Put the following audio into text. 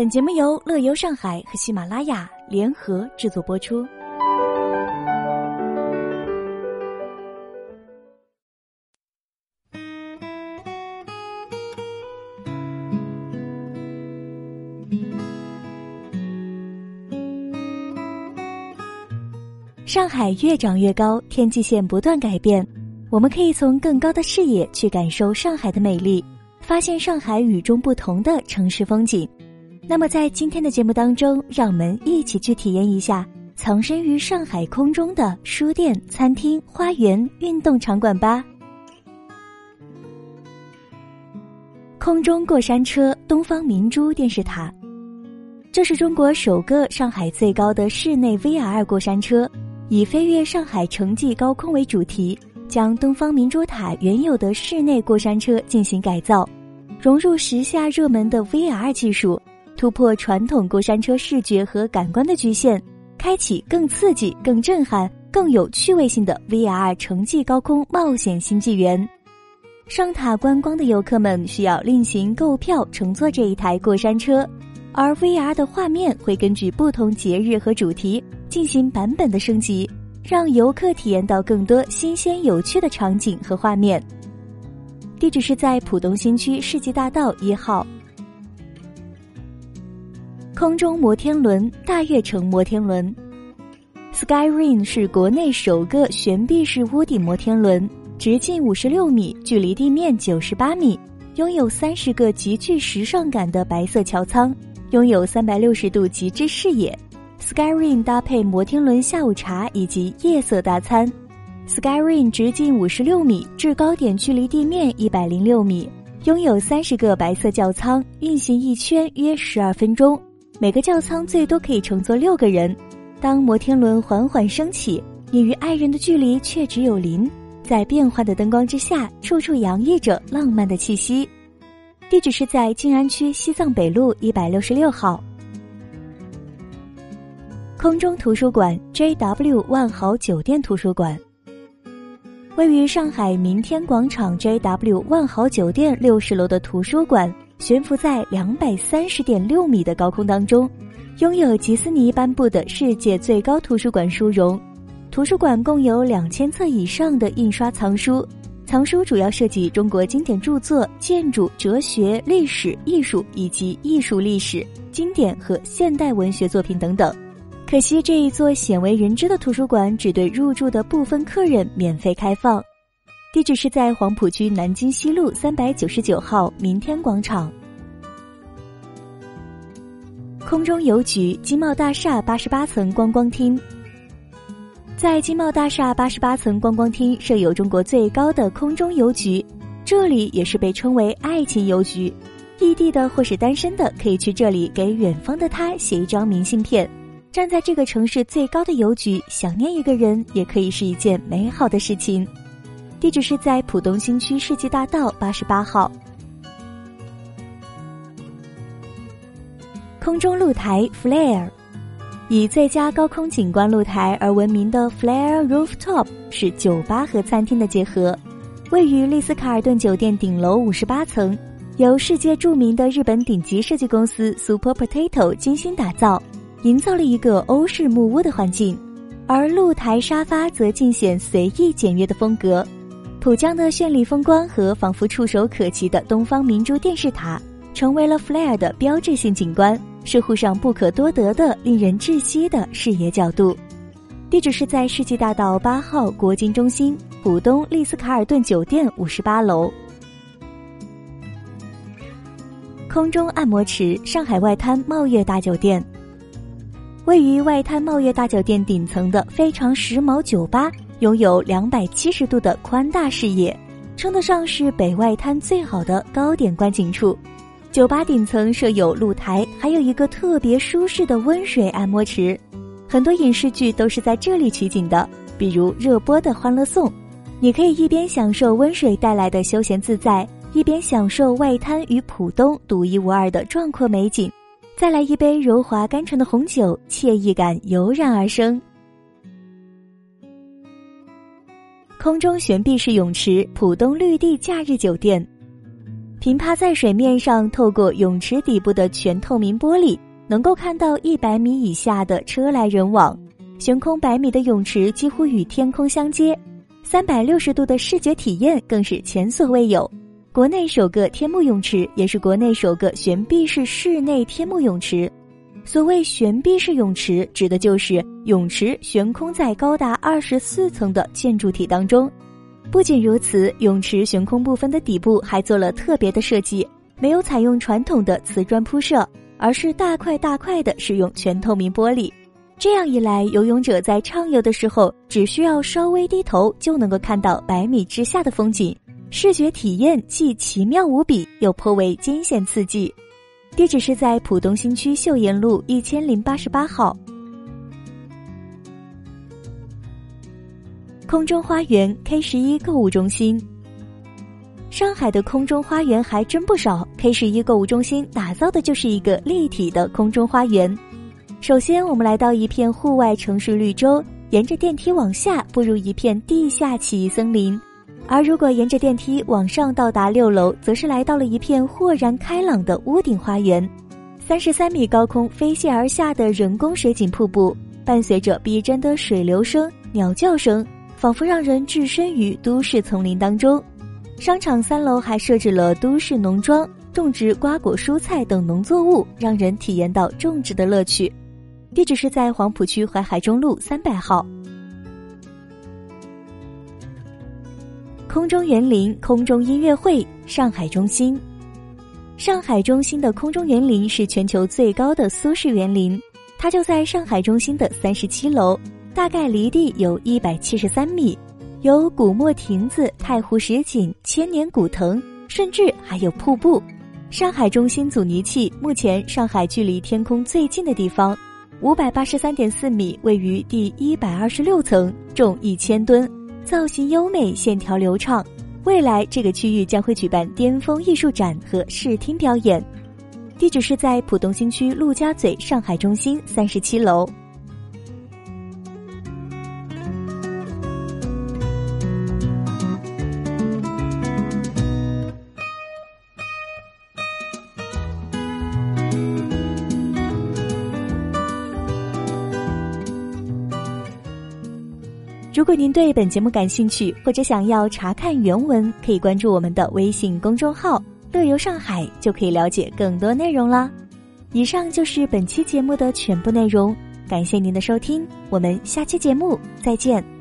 本节目由乐游上海和喜马拉雅联合制作播出。上海越长越高，天际线不断改变，我们可以从更高的视野去感受上海的美丽，发现上海与众不同的城市风景。那么，在今天的节目当中，让我们一起去体验一下藏身于上海空中的书店、餐厅、花园、运动场馆吧。空中过山车，东方明珠电视塔，这是中国首个上海最高的室内 VR 过山车。以飞跃上海城际高空为主题，将东方明珠塔原有的室内过山车进行改造，融入时下热门的 VR 技术，突破传统过山车视觉和感官的局限，开启更刺激、更震撼、更有趣味性的 VR 城际高空冒险新纪元。上塔观光的游客们需要另行购票乘坐这一台过山车，而 VR 的画面会根据不同节日和主题。进行版本的升级，让游客体验到更多新鲜有趣的场景和画面。地址是在浦东新区世纪大道一号。空中摩天轮大悦城摩天轮，Sky Rain 是国内首个悬臂式屋顶摩天轮，直径五十六米，距离地面九十八米，拥有三十个极具时尚感的白色桥舱，拥有三百六十度极致视野。Sky Rain 搭配摩天轮下午茶以及夜色大餐，Sky Rain 直径五十六米，至高点距离地面一百零六米，拥有三十个白色轿舱，运行一圈约十二分钟，每个轿舱最多可以乘坐六个人。当摩天轮缓缓升起，你与爱人的距离却只有零，在变幻的灯光之下，处处洋溢着浪漫的气息。地址是在静安区西藏北路一百六十六号。空中图书馆 JW 万豪酒店图书馆，位于上海明天广场 JW 万豪酒店六十楼的图书馆，悬浮在两百三十点六米的高空当中，拥有吉斯尼颁布的世界最高图书馆殊荣。图书馆共有两千册以上的印刷藏书，藏书主要涉及中国经典著作、建筑、哲学、历史、艺术以及艺术历史、经典和现代文学作品等等。可惜这一座鲜为人知的图书馆只对入住的部分客人免费开放，地址是在黄浦区南京西路三百九十九号明天广场。空中邮局金茂大厦八十八层观光厅，在金茂大厦八十八层观光厅设有中国最高的空中邮局，这里也是被称为爱情邮局，异地的或是单身的可以去这里给远方的他写一张明信片。站在这个城市最高的邮局，想念一个人也可以是一件美好的事情。地址是在浦东新区世纪大道八十八号。空中露台 Flare，以最佳高空景观露台而闻名的 Flare Rooftop 是酒吧和餐厅的结合，位于丽思卡尔顿酒店顶楼五十八层，由世界著名的日本顶级设计公司 Super Potato 精心打造。营造了一个欧式木屋的环境，而露台沙发则尽显随意简约的风格。浦江的绚丽风光和仿佛触手可及的东方明珠电视塔，成为了 Flair 的标志性景观，是沪上不可多得的令人窒息的视野角度。地址是在世纪大道八号国金中心浦东丽思卡尔顿酒店五十八楼。空中按摩池上海外滩茂悦大酒店。位于外滩茂悦大酒店顶层的非常时髦酒吧，拥有两百七十度的宽大视野，称得上是北外滩最好的高点观景处。酒吧顶层设有露台，还有一个特别舒适的温水按摩池。很多影视剧都是在这里取景的，比如热播的《欢乐颂》。你可以一边享受温水带来的休闲自在，一边享受外滩与浦东独一无二的壮阔美景。再来一杯柔滑甘醇的红酒，惬意感油然而生。空中悬臂式泳池，浦东绿地假日酒店，平趴在水面上，透过泳池底部的全透明玻璃，能够看到一百米以下的车来人往。悬空百米的泳池几乎与天空相接，三百六十度的视觉体验更是前所未有。国内首个天幕泳池，也是国内首个悬臂式室内天幕泳池。所谓悬臂式泳池，指的就是泳池悬空在高达二十四层的建筑体当中。不仅如此，泳池悬空部分的底部还做了特别的设计，没有采用传统的瓷砖铺设，而是大块大块的使用全透明玻璃。这样一来，游泳者在畅游的时候，只需要稍微低头就能够看到百米之下的风景，视觉体验既奇妙无比，又颇为惊险刺激。地址是在浦东新区秀妍路一千零八十八号。空中花园 K 十一购物中心，上海的空中花园还真不少。K 十一购物中心打造的就是一个立体的空中花园。首先，我们来到一片户外城市绿洲，沿着电梯往下，步入一片地下奇异森林。而如果沿着电梯往上到达六楼，则是来到了一片豁然开朗的屋顶花园。三十三米高空飞泻而下的人工水景瀑布，伴随着逼真的水流声、鸟叫声。仿佛让人置身于都市丛林当中。商场三楼还设置了都市农庄，种植瓜果蔬菜等农作物，让人体验到种植的乐趣。地址是在黄浦区淮海中路三百号。空中园林空中音乐会上海中心，上海中心的空中园林是全球最高的苏式园林，它就在上海中心的三十七楼。大概离地有一百七十三米，有古墨亭子、太湖石景、千年古藤，甚至还有瀑布。上海中心阻尼器目前上海距离天空最近的地方，五百八十三点四米，位于第一百二十六层，重一千吨，造型优美，线条流畅。未来这个区域将会举办巅峰艺术展和视听表演。地址是在浦东新区陆家嘴上海中心三十七楼。如果您对本节目感兴趣，或者想要查看原文，可以关注我们的微信公众号“乐游上海”，就可以了解更多内容啦。以上就是本期节目的全部内容，感谢您的收听，我们下期节目再见。